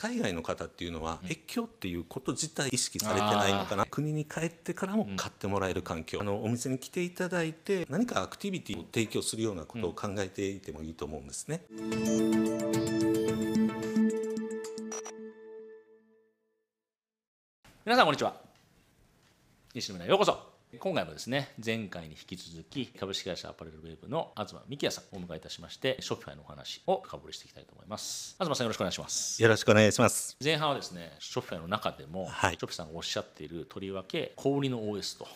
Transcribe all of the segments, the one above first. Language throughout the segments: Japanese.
海外の方っていうのは越境っていうこと自体意識されてないのかな。国に帰ってからも買ってもらえる環境、あのお店に来ていただいて何かアクティビティを提供するようなことを考えていてもいいと思うんですね。皆さんこんにちは。西村へようこそ今回もですね前回に引き続き株式会社アパレルウェブの東幹也さんをお迎えいたしましてショッピファイのお話を深掘りしていきたいと思います。東さんよろしくお願いします。よろしくお願いします。前半はですねショッピファイの中でも、はい、ショッピさんがおっしゃっているとりわけ小売りの OS と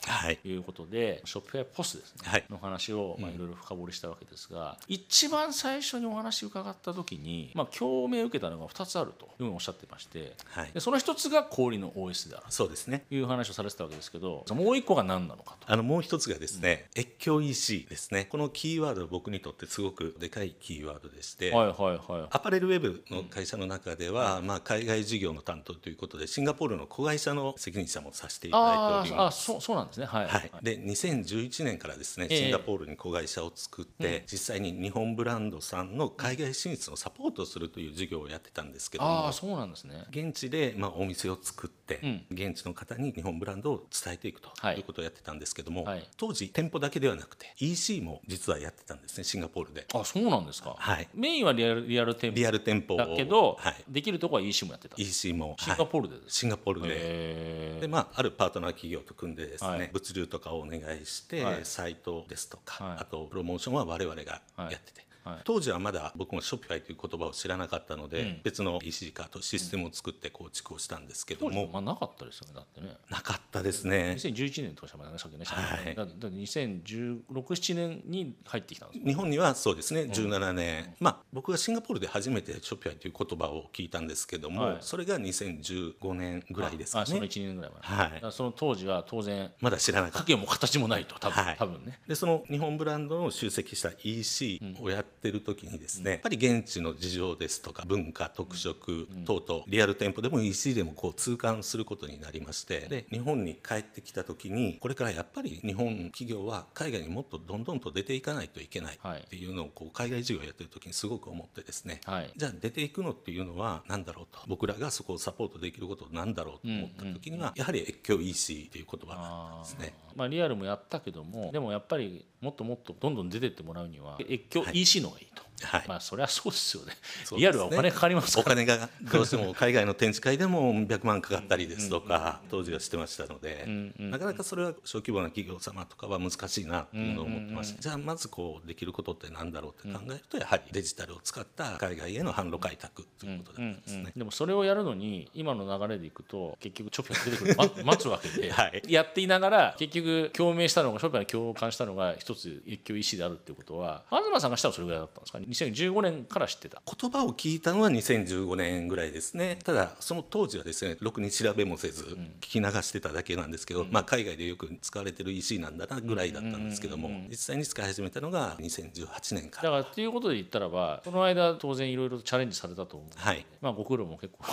い。うことで、はい、ショッピファイポスですね、はい、の話をまあいろいろ深掘りしたわけですが、うん、一番最初にお話伺った時にまあ共鳴を受けたのが2つあるというふうにおっしゃってまして、はい、でその1つが小売りの OS であるそうですね。いう話をされてたわけですけどもう1個が何なのかと。あのもう一つがですね、うん、越境 EC ですね。このキーワード僕にとってすごくでかいキーワードでして、はいはいはい、アパレルウェブの会社の中では、うん、まあ、海外事業の担当ということでシンガポールの子会社の責任者もさせていただいております。あそうそうなんですね。はい、はい、で2011年からですねシンガポールに子会社を作って、えー、実際に日本ブランドさんの海外進出のサポートをするという事業をやってたんですけどもあそうなんですね。現地で、まあ、お店を作って、うん、現地の方に日本ブランドを伝えていくということをやってたんですけども、はい、当時店舗だけではなくて EC も実はやってたんですねシンガポールで。あそうなんですか、はい、メインはリアルリアル店舗リアル店舗だけど、はい、できるところは EC もやってた。EC もシンガポールで、はい、シンガポールで。で、まあ、あるパートナー企業と組んでですね、はい、物流とかをお願いして、サイトですとか、あとプロモーションは我々がやってて、はい、当時はまだ僕もショッピファイという言葉を知らなかったので、うん、別の EC カートシステムを作って構築をしたんですけども、まあ、なかったですよねだってね。なかったですね。2011年とかしかまだねさっきね、はい、だだ201617年に入ってきたんです日本にはそうですね17年、うん、まあ僕がシンガポールで初めてショッピファイという言葉を聞いたんですけども、はい、それが2015年ぐらいですかねその1年ぐらい前、はい、その当時は当然まだ知らなかった。影も形もないと多分,、はい、多分ね。でその日本ブランドの集積した EC をやってる時にですね、やっぱり現地の事情ですとか文化特色等々リアル店舗でも EC でもこう痛感することになりましてで日本に帰ってきた時にこれからやっぱり日本企業は海外にもっとどんどんと出ていかないといけないっていうのをこう海外事業やってる時にすごく思ってですね、はい、じゃあ出ていくのっていうのは何だろうと。僕らがそこをサポートできることなんだろうと思った時には、やはり越境 EC っていう言葉なんですね。まあ、リアルもやったけどもでもやっぱりもっともっとどんどん出てってもらうには越境 EC の方がいいと。はい、まあそれはそうですよね、ね、リアルはお金かかりますお金がどうしても 海外の展示会でも100万かかったりですとか当時はしてましたので、なかなかそれは小規模な企業様とかは難しいなというのを思ってました、じゃあまずこうできることって何だろうって考えるとやはりデジタルを使った海外への販路開拓ということだったんですね、でもそれをやるのに今の流れでいくと結局チョッピが出てくる、ま、待つわけで、はい、やっていながら結局共鳴したのがショッピが共感したのが一つ越境意思であるっていうことは東さんがしたのはそれぐらいだったんですか？2015年から知ってた。言葉を聞いたのは2015年ぐらいですね。ただその当時はですねろくに調べもせず聞き流してただけなんですけど、うん、まあ、海外でよく使われてる EC なんだなぐらいだったんですけども、実際に使い始めたのが2018年から。だからっていうことで言ったらばその間当然いろいろチャレンジされたと思うので、はい、まあ、ご苦労も結構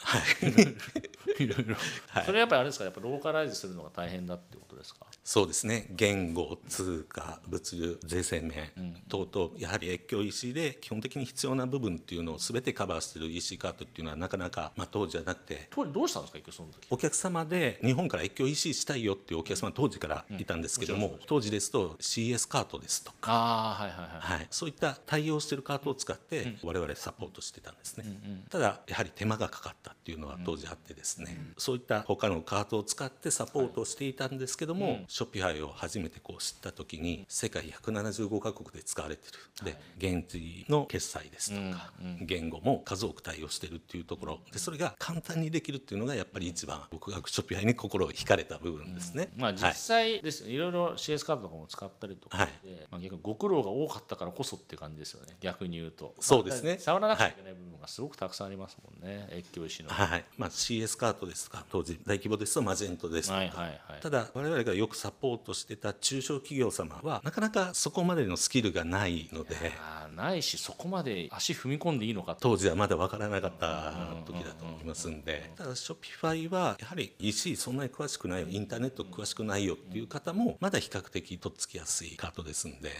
はい。いろいろ、はい、それやっぱりあれですかやっぱローカライズするのが大変だってことですか？そうですね。言語通貨物流税制面等々やはり越境 EC で基本的に必要な部分っていうのを全てカバーしている EC カートっていうのはなかなか、まあ、当時じゃなくて。当時どうしたんですかその時？お客様で日本から越境 EC したいよっていうお客様当時からいたんですけども、うん、当時ですと CS カートですとか。あ、はいはいはい、はい、そういった対応しているカートを使って我々サポートしてたんですね、うんうん、ただやはり手間がかかったっていうのは当時あってですね、うん、そういった他のカートを使ってサポートをしていたんですけども、はい、ショッピファイを初めてこう知った時に世界175カ国で使われてる。で、現地の決済ですとか、言語も数多く対応してるっていうところ。でそれが簡単にできるっていうのがやっぱり一番僕がショッピファイに心を惹かれた部分ですね。まあ、実際です、はい、いろいろ CS カードとかも使ったりとかで、はい、まあ、逆にご苦労が多かったからこそって感じですよね。逆に言うと。そうですね、触らなくちゃいけない部分がすごくたくさんありますもんね。越境石の。はい。まあ、CS カートですか当時大規模ですとマジェントですとか、はいはいはい、ただ我々がよくサポートしてた中小企業様はなかなかそこまでのスキルがないので。ないしそこまで足踏み込んでいいのか当時はまだ分からなかった時だと思いますんで。ただショピファイはやはり EC そんなに詳しくないよ。インターネット詳しくないよっていう方もまだ比較的とっつきやすいカートですんで、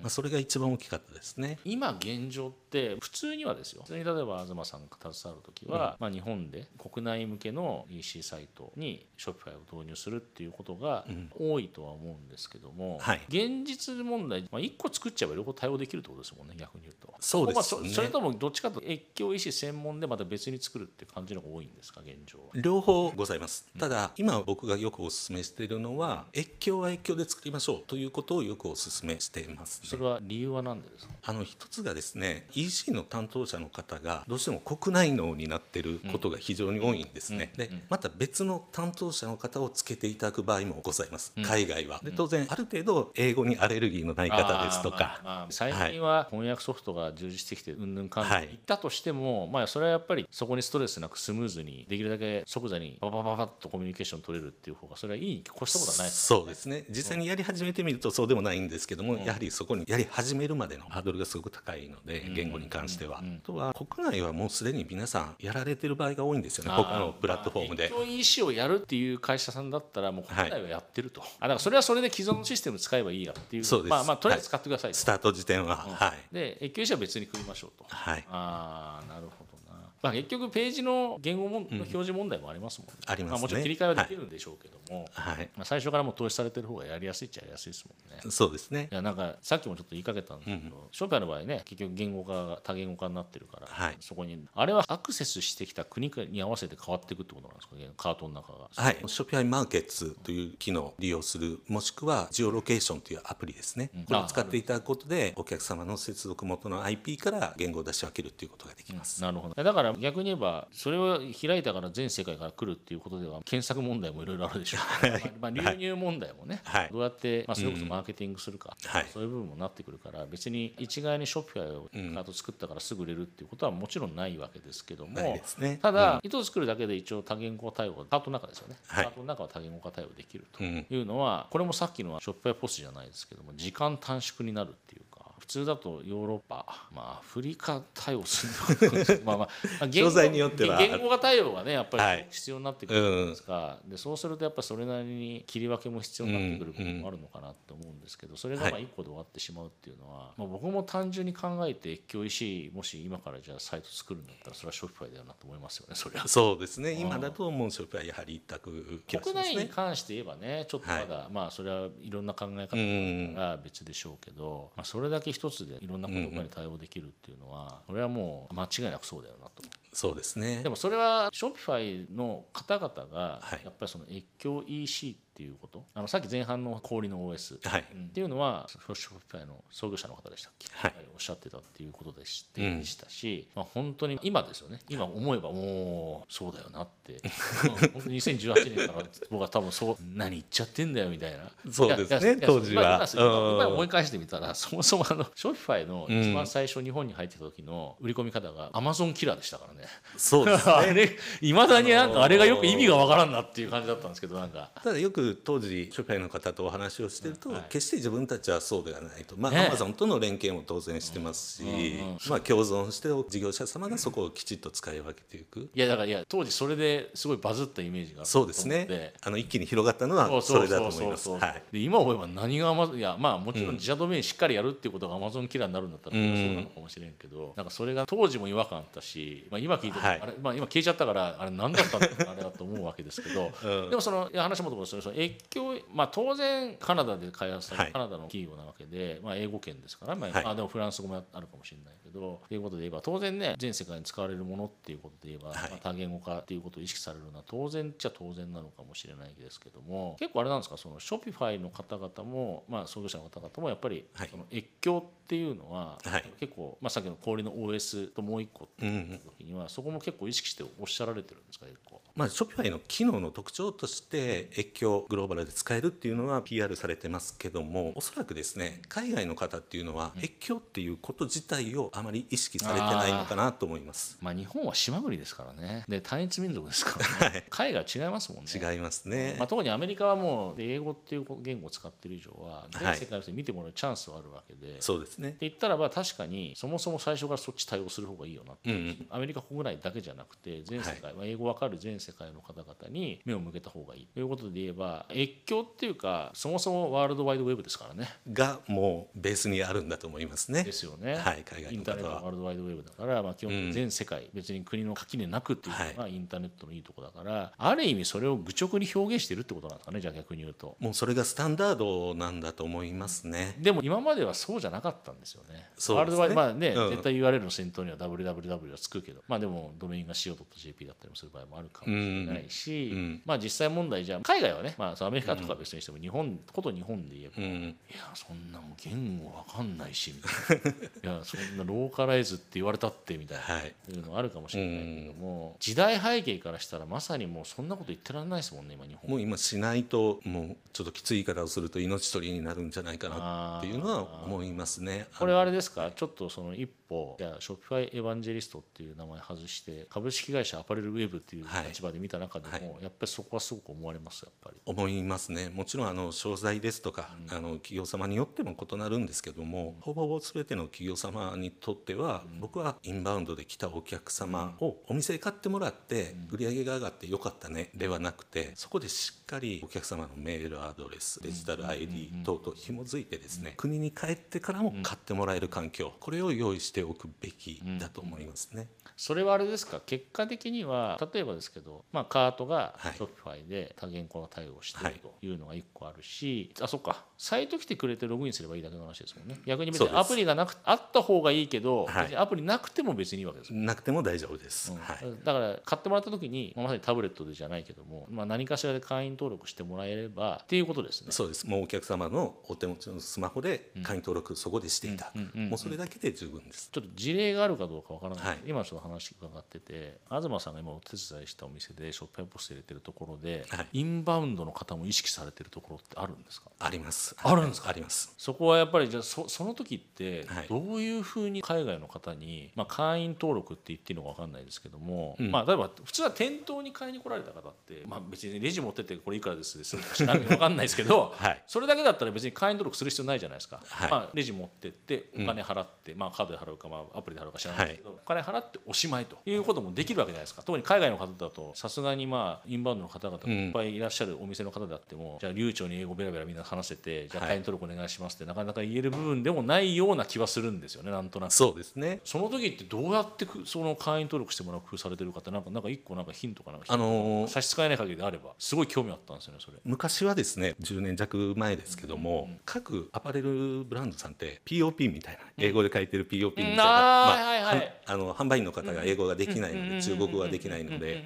まあ、それが一番大きかったですね。今現状って普通にはですよ。普通に例えば東さんが携わる時は、まあ、日本で国内向けの EC サイトにショピファイを導入するっていうことが多いとは思うんですけども、はい、現実問題、まあ、1個作っちゃえば両方対応できるってことですもんね逆に言うと。そうですね。それともどっちかと越境医師専門でまた別に作るって感じのが多いんですか現状は。両方ございます、ただ今僕がよくお勧めしているのは越境は越境で作りましょうということをよくお勧めしています、ね、それは理由は何でですか？あの一つがですね EC の担当者の方がどうしても国内脳になってることが非常に多いんですね、でまた別の担当者の方をつけていただく場合もございます、海外は。で当然ある程度英語にアレルギーのない方ですとか、最近は翻訳ソフトが充実してきてうんぬんかんぬん言ったとしても、まあそれはやっぱりそこにストレスなくスムーズにできるだけ即座にババババッとコミュニケーション取れるっていう方がそれはいいに越したことはない、ね、そうですね。実際にやり始めてみるとそうでもないんですけども、うん、やはりそこにやり始めるまでのハードルがすごく高いので、言語に関しては、あとは国内はもうすでに皆さんやられてる場合が多いんですよね他のプラットフォームで。まあ、EC をやるっていう会社さんだったらもう国内はやってると、はい、あだからそれはそれで既存のシステム使えばいいやっていう。そうです。まあまあとりあえず使ってください、はい、スタート時点は、はい。で越境 EC は別に組みましょうと。はい。ああなるほどまあ、結局ページの言語も、の表示問題もありますもんね、あります、ね、まあ、もちろん切り替えはできるんでしょうけども、はい、まあ、最初からもう投資されてる方がやりやすいっちゃやりやすいですもんね。そうですね。いやなんかさっきもちょっと言いかけたんですけど、うん、ショーパーの場合ね結局言語化が多言語化になってるから、はい、そこにあれはアクセスしてきた国に合わせて変わっていくってことなんですか？ねカートの中が。はい。ショピファイマーケッツという機能を利用するもしくはジオロケーションというアプリですね、うん、これを使っていただくことでお客様の接続元の IP から言語を出し分けるということができます、うん、なるほど。だから逆に言えばそれを開いたから全世界から来るっていうことでは検索問題もいろいろあるでしょう、ね、まあ、流入問題もね、はい、どうやって、まあ、それこそマーケティングするか、うん、そういう部分もなってくるから別に一概に Shopify をカート作ったからすぐ売れるっていうことはもちろんないわけですけども、ね、ただ、うん、サイトを作るだけで一応多言語対応カートの中ですよね、はい、カートの中は多言語化対応できるというのは、これもさっきの Shopify POS じゃないですけども時間短縮になるっていう普通だとヨーロッパ、まあ、アフリカ対応する まあまあ言語によっては。言語化対応がねやっぱり必要になってくるんですが、はいうん、でそうするとやっぱそれなりに切り分けも必要になってくる部分もあるのかなと思うんですけどそれがまあ1個で終わってしまうっていうのは、まあ、僕も単純に考えて越境 EC もし今からじゃあサイト作るんだったらそれは Shopify だよなと思いますよねそれは。そうですね。今だと思う Shopify やはり一択国内に関して言えばねちょっとまだ、はい、まあそれはいろんな考え方が別でしょうけど、まあ、それだけ一つでいろんな言葉に対応できるっていうのは、これはもう間違いなくそうだよなと。そうですね。でもそれはショッピファイの方々がやっぱりその越境 EC っていうこと？あのさっき前半の氷の OS っていうのは、ショッピファイの創業者の方でしたっけ、はい、おっしゃってたっていうことででしたし、まあ、本当に今ですよね。今思えばもうそうだよなって。本当に2018年から僕は多分そう何言っちゃってんだよみたいな。そうですね当時は。今思い返してみたらそもそもあのショッピファイの一番最初日本に入ってた時の売り込み方がアマゾンキラーでしたからね。そうですね。いまだになんかあれがよく意味がわからんなっていう感じだったんですけどなんか。ただよく当時ショの方とお話をしてると、はい、決して自分たちはそうではないと。まあ、アマゾンとの連携も当然してますし、まあ共存して事業者様がそこをきちっと使い分けていく。いやだからいや当時それですごいバズったイメージがそうですね。あの一気に広がったのはそれだと思います。で今思えば何がいやまあもちろん自社ドメインしっかりやるっていうことがアマゾンキラーになるんだったらそうなのかもしれんけど、なんかそれが当時も違和感あったし、まあ、今聞いて、はい、あれまあ、今消えちゃったからあれ何だったんだあれだと思うわけですけど、うん、でもその話もともその越境、まあ、当然カナダで開発されたカナダの企業なわけで、まあ、英語圏ですから、まあ、はい、あでもフランス語もあるかもしれないけどということで言えば当然ね全世界に使われるものっていうことで言えば、はい、まあ、多言語化っていうことを意識されるのは当然っちゃ当然なのかもしれないですけども結構あれなんですかそのショピファイの方々も、まあ、創業者の方々もやっぱり、その越境っていうのは、結構、まあ、さっきの氷の OS ともう一個っていう時には、うん、そこも結構意識しておっしゃられてるんですか結構。まあ、ショピファイの機能の特徴として越境グローバルで使えるっていうのは PR されてますけどもおそらくですね海外の方っていうのは越境っていうこと自体をあまり意識されてないのかなと思います。まあ、日本は島国ですからね。で単一民族ですから、ね、海外違いますもんね。違いますね、まあ、特にアメリカはもう英語っていう言語を使ってる以上は全世界の人に見てもらうチャンスはあるわけで、はい、そうですね。って言ったらば確かにそもそも最初からそっち対応する方がいいよなって、う。んうん、アメリカ国内だけじゃなくて全世界、はい、英語わかる全世界の方々に目を向けた方がいい。ということで言えば越境っていうかそもそもワールドワイドウェブですからね。がもうベースにあるんだと思いますね。ですよね、はい、海外インターネットワールドワイドウェブだから、まあ、基本全世界、うん、別に国の垣根なくっていうのがインターネットのいいとこだから、ある意味それを愚直に表現してるってことなんですかねじゃあ逆に言うと。もうそれがスタンダードなんだと思いますね。でも今まではそうじゃなかったんですよね。ね。ワールドワイドまあね、うん、絶対 URL の先頭には www はつくけどまあでもドメインが CO.jp だったりもする場合もあるかもしれないし、うん。うん、まあ実際問題じゃ海外はね、まあ、アメリカとか別にしても日本こと日本で言えば、いやそんなも言語わかんないしみたいな。いやそんなローカライズって言われたってみたいな、はい、いうのあるかもしれないけども、時代背景からしたらまさにもうそんなこと言ってられないですもんね今日本。もう今しないともうちょっときつい言い方をすると命取りになるんじゃないかなっていうのは思いますね。これはあれですか？ちょっとその一歩じゃあショッピファイエヴァンジェリストっていう名前外して株式会社アパレルウェブっていう立場で見た中でも、はい、やっぱりそこはすごく思われますやっぱり。思いますね。もちろんあの商材ですとか、うん、あの企業様によっても異なるんですけども、うん、ほぼほぼ全ての企業様にとっては、うん、僕はインバウンドで来たお客様をお店で買ってもらって売り上げが上がってよかったねではなくてそこでしっかりお客様のメールアドレスデジタル ID 等々紐づいてですね国に帰ってからも買ってもらえる環境これを用意しておくべきだと思いますね。それはあれですか？結果的には例えばですけど、まあ、カートが Shopify で多言語の対応してい。るというのが1個あるし、はい、あそっか。サイト来てくれてログインすればいいだけの話ですもんね。逆に別にアプリがなくあった方がいいけど、はい、アプリなくても別にいいわけですなくても大丈夫です、うん、はい、だから買ってもらった時に、まさにタブレットでじゃないけども、まあ、何かしらで会員登録してもらえればっていうことですね。そうです。もうお客様のお手持ちのスマホで会員登録そこでしていた。もうそれだけで十分ですちょっと事例があるかどうかわからない、はい、今ちょっと話伺ってて東さんが今お手伝いしたお店でショッピングポスト入れてるところで、はい、インバウンドの方も意識されてるところってあるんですか？あります。あるんですか？あります。そこはやっぱりじゃそその時ってどういうふうに海外の方に、まあ、会員登録って言っていいのか分かんないですけども、うん、まあ、例えば普通は店頭に買いに来られた方って、まあ、別にレジ持ってってこれいくらですです分かんないですけど、はい、それだけだったら別に会員登録する必要ないじゃないですか、はい、まあ、レジ持ってってお金払って、うん、まあ、カードで払うか、まあ、アプリで払うか知らないけど、はい、お金払っておしまいということもできるわけじゃないですか。特に海外の方だとさすがにまあインバウンドの方々いっぱいいらっしゃるお店の方であっても、うん、じゃあ流暢に英語ベラベラみんな話せてじゃあ会員登録お願いしますってなかなか言える部分でもないような気はするんですよねなんとなく。そうですね。その時ってどうやってその会員登録してもらう工夫されてるかってなんかなんか一個なんかヒントかな？んかあのー、差し支えない限りであれば。すごい興味あったんですよねそれ。昔はですね10年弱前ですけども、うん、各アパレルブランドさんって POP みたいな英語で書いてる POP みたいあ、あの販売員の方が英語ができないので中国語はできないので。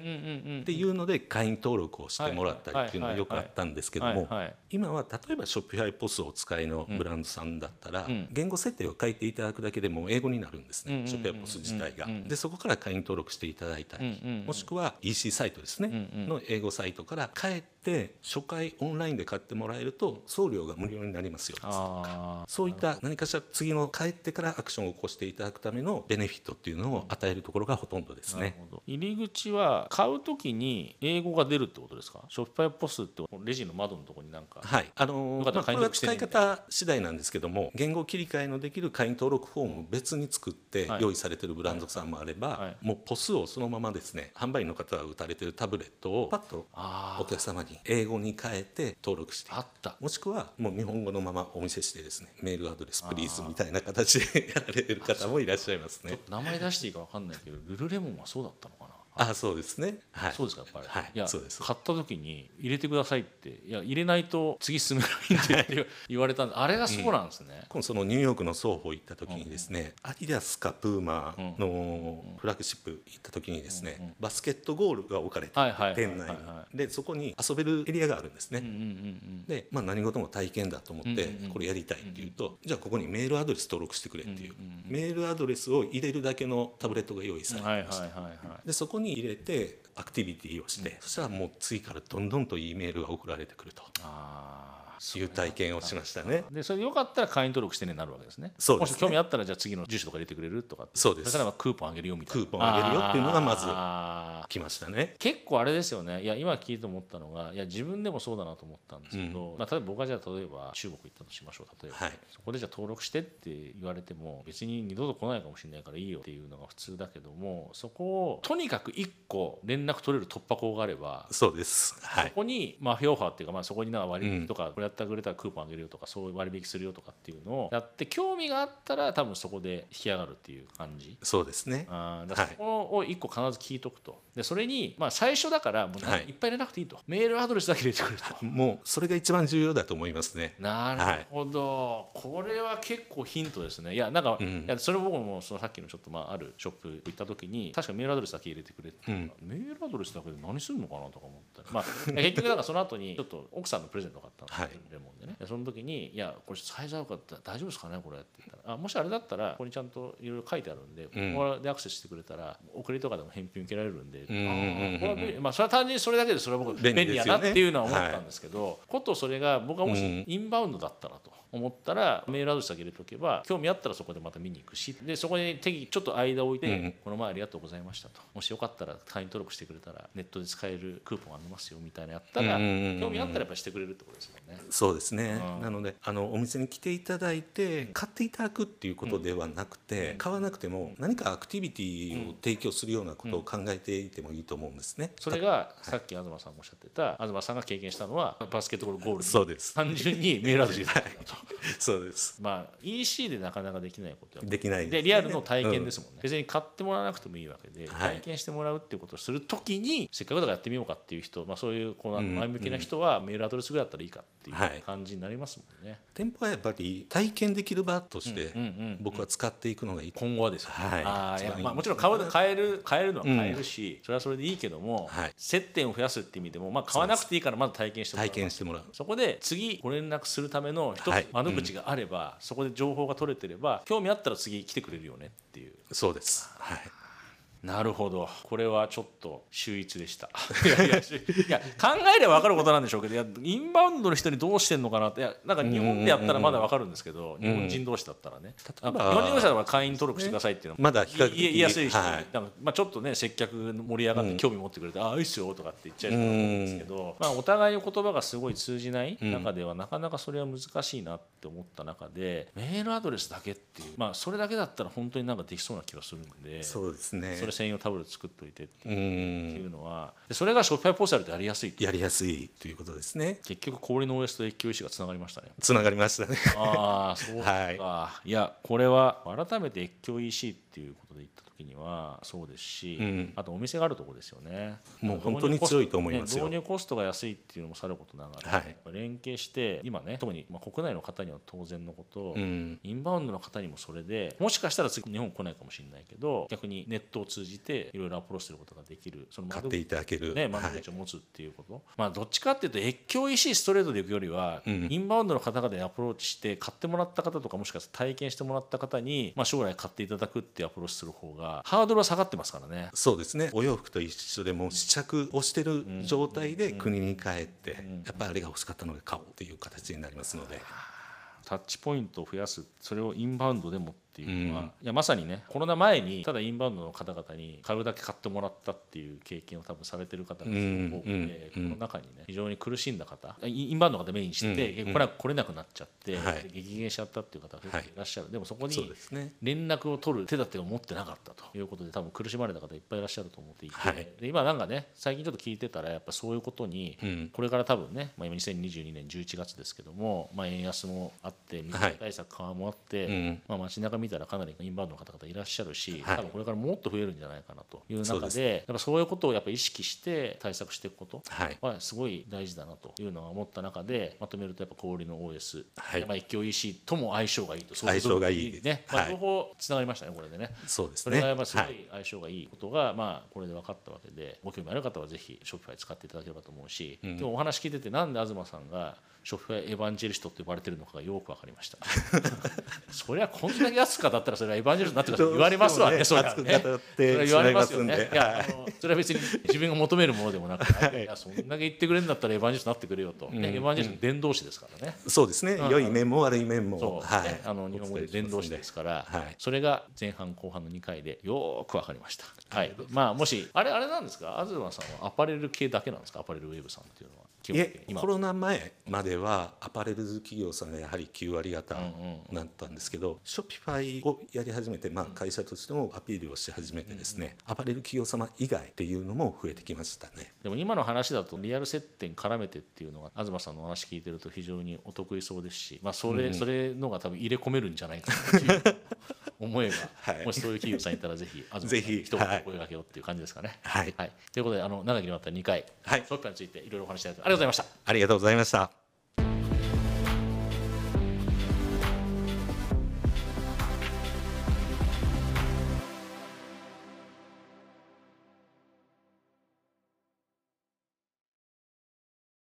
っていうので会員登録をしてもらったりっていうのがよくあったんですけども今は例えばショッピファイポスをお使いのブランドさんだったら言語設定を書いていただくだけでも英語になるんですねショッピファイポス自体が。でそこから会員登録していただいたりもしくは EC サイトですねの英語サイトから帰って初回オンラインで買ってもらえると送料が無料になりますよ。そういった何かしら次の帰ってからアクションを起こしていただくためのベネフィットっていうのを与えるところがほとんどですね。入り口は買う時に英語が出るってことですか？ショッピファイポスってレジの窓のところになんかはい。あのー、まあ、これは使い方次第なんですけども言語切り替えのできる会員登録フォームを別に作って用意されてるブランドさんもあれば、はい。はい、もうポスをそのままですね販売員の方が打たれてるタブレットをパッとお客様に英語に変えて登録して。あった。もしくはもう日本語のままお見せしてですねメールアドレスプリーズみたいな形でやられる方もいらっしゃいますね。名前出していいか分かんないけどルルレモンはそうだったのかなあそうですね、はい、そうですかやっぱり、はい、いやそうです。買った時に入れてくださいって。いや入れないと次進めないんで 言われたんであれがそうなんですね、うん、そのニューヨークの双方行った時にですね、うん、アディダスかプーマのフラッグシップ行った時にですね、うん、バスケットゴールが置かれて、店内でそこに遊べるエリアがあるんですね、で、まあ、何事も体験だと思ってこれやりたいっていうと、じゃあここにメールアドレス登録してくれっていう、メールアドレスを入れるだけのタブレットが用意されてました、でそこに入れてアクティビティをして、うん、そしたらもう次からどんどんといいメールが送られてくると。あいう体験をしましたね。でそれでよかったら会員登録してねなるわけですね。そうです、ね、もし興味あったらじゃあ次の住所とか入れてくれるとかそうです。そしたらクーポンあげるよみたいな。クーポンあげるよっていうのがまず来ましたね。結構あれですよね。いや今聞いて思ったのがいや自分でもそうだなと思ったんですけど、うん、まあ例えば僕がじゃあ例えば中国行ったとしましょう例えば、はい、そこでじゃあ登録してって言われても別に二度と来ないかもしれないからいいよっていうのが普通だけどもそこをとにかく一個連絡取れる突破口があればそうです。はい、そこにまあフィオファーっていうかまあそこにな割引とかこれやってくれたらクーポンあげるよとかそういう割引するよとかっていうのをやって興味があったら多分そこで引き上がるっていう感じ。そうですね。あだそこを一個必ず聞いとくと。でそれにまあ最初だからもう、い、っぱい入れなくていいと。メールアドレスだけ入れてくれとも。うそれが一番重要だと思いますね。なるほど、はい、これは結構ヒントですね。いやなんか、うん、いやそれ僕もそのさっきのちょっとまああるショップ行った時に確かメールアドレスだけ入れてくれて、うん、メールアドレスだけで何するのかなとか思ったまあ結局なんかその後にちょっと奥さんのプレゼントがあったんですよ、はい、レモンでねその時にいやこれサイズ合うかった大丈夫ですかねこれって言ったら。あもしあれだったらここにちゃんといろいろ書いてあるんで、うん、ここでアクセスしてくれたら送りとかでも返品受けられるんで、うんまあ、それは単純にそれだけでそれは僕便利やなっていうのは思ったんですけど、はい、ことそれが僕はもしインバウンドだったらと。思ったらメールアドレスだけ入れておけば興味あったらそこでまた見に行くし。でそこに適ちょっと間を置いて、この前ありがとうございましたと。もしよかったら会員登録してくれたらネットで使えるクーポンありますよみたいなやったら、興味あったらやっぱしてくれるってことですもんね。そうですね、なのであのお店に来ていただいて買っていただくっていうことではなくて、買わなくても何かアクティビティを提供するようなことを考えていてもいいと思うんですね。それがさっき東さんもおっしゃってた、東さんが経験したのはバスケットボールゴールそうです。単純にメールアドレスとそうです。まあ EC でなかなかできないことできないで、リアルの体験ですもんね、別に買ってもらわなくてもいいわけで、体験してもらうっていうことをするときにせっかくだからやってみようかっていう人、まあ、そういうこう前向きな人はメールアドレスぐらいだったらいいかっていう感じになりますもんね、店舗はやっぱり体験できる場として僕は使っていくのがいい。今後はですね、はい、あいやまあ、もちろん買う買える買えるのは買えるし、それはそれでいいけども、接点を増やすっていう意味でも、まあ、買わなくていいからまず体験してもらう体験してもらう。そこで次ご連絡するための一つ窓口があれば、そこで情報が取れてれば興味あったら次来てくれるよねっていう。そうです。はい。なるほど。これはちょっと秀逸でした。いやいや考えれば分かることなんでしょうけどいやインバウンドの人にどうしてんのかなって。いやなんか日本でやったらまだ分かるんですけど日本人同士だったらね。日本人同士だったら会員登録してくださいっていうのまだ言いやすいし、はい、まあ、ちょっとね接客盛り上がって興味持ってくれて、うん、ああいいっすよとかって言っちゃいそうなんですけど、まあ、お互いの言葉がすごい通じない？中では、なかなかそれは難しいなって思った中でメールアドレスだけっていうまあそれだけだったら本当になんかできそうな気がするんでそうですね。それ専用タブレット作ってといてっていう。のはそれがショッピファイポータルでやりやすいやりやすいということですね。結局氷の OS と越境 EC がつながりましたね。つながりましたね。ああそうか、はい、いやこれは改めて越境 EC っていうことで言った時にはそうですし、うん、あとお店があるところですよね。もう本当に強いと思います導入コストが安いっていうのもさることながら、はい、連携して今ね特にまあ国内の方には当然のこと、うん、インバウンドの方にもそれでもしかしたら次日本来ないかもしれないけど逆にネットを通じていろいろアプローチすることができるその買っていただける、ね、窓口を持つっていうこと、はい、まあどっちかっていうと越境 EC ストレートでいくよりは、うん、インバウンドの方々にアプローチして買ってもらった方とかもしかしたら体験してもらった方に、まあ、将来買っていただくっていうアプローチする方がハードルは下がってますからね。そうですね。お洋服と一緒でも試着をしてる状態で国に帰ってやっぱりあれが欲しかったので買おうっていう形になりますので。タッチポイントを増やす。それをインバウンドでもっていうのは、うん、いやまさにねコロナ前にただインバウンドの方々に買うだけ買ってもらったっていう経験を多分されてる方がすごく多この中にね非常に苦しんだ方インバウンドの方メインにして、うん、これは来れなくなっちゃって、はい、激減しちゃったっていう方がいらっしゃる、はい、でもそこに連絡を取る手立てを持ってなかったということで多分苦しまれた方いっぱいいらっしゃると思っていて、はい、で今なんかね最近ちょっと聞いてたらやっぱそういうことに、これから多分ね、まあ、今2022年11月ですけども、まあ、円安もあって水対策緩和もあって、まあ、街中見たらかなりインバウンドの方々いらっしゃるし、多分これからもっと増えるんじゃないかなという中でやっぱそういうことをやっぱ意識して対策していくことはすごい大事だなというのは思った中でまとめるとやっぱ氷の OS、はい、まあ一強 EC とも相性がいいと。相性がいいね、まあ、両方つながりましたねこれでね。そうですね。それがやっぱすごい相性がいいことが、まあこれで分かったわけでご興味ある方はぜひショッピファイ使っていただければと思うし、うん、でもお話聞いててなんで東さんがショッピファイエヴァンジェリストって呼ばれてるのかがよく分かりました。そりゃこんだけ安すかだったらそれはエヴァンジェリストになってください。言われますわねねそれはね。熱く語ってそれは言われますよね。いやはいあのそれは別に自分が求めるものでもなくい。やそんだけ言ってくれるんだったらエヴァンジェリストになってくれよと、ねエヴァンジェリストの伝道師ですからね。そうですね、良い面も悪い面も、はい。ね、あの日本語で伝道師ですから、はい。それが前半後半の2回でよーく分かりました。はい、まあもしあれあれなんですか、東さんはアパレル系だけなんですか、アパレルウェブさんっていうのは。基い本的に今。えコロナ前まではアパレル企業さんがやはり9割方だったんですけど、 Shopify をやり始めて、まあ、会社としてもアピールをし始めてですね、アパレル企業様以外っていうのも増えてきましたね。でも今の話だとリアル接点絡めてっていうのが東さんのお話聞いてると非常にお得意そうですし、まあ、それ、それのが多分入れ込めるんじゃないかなっていう 思いが、はいもしそういう企業さんいたらぜひ 東ぜひに一言声掛けようっていう感じですかね。はいということであの長きにわたって2回、はい Shopify についていろいろお話しいただいてありがとうございました。ありがとうございました。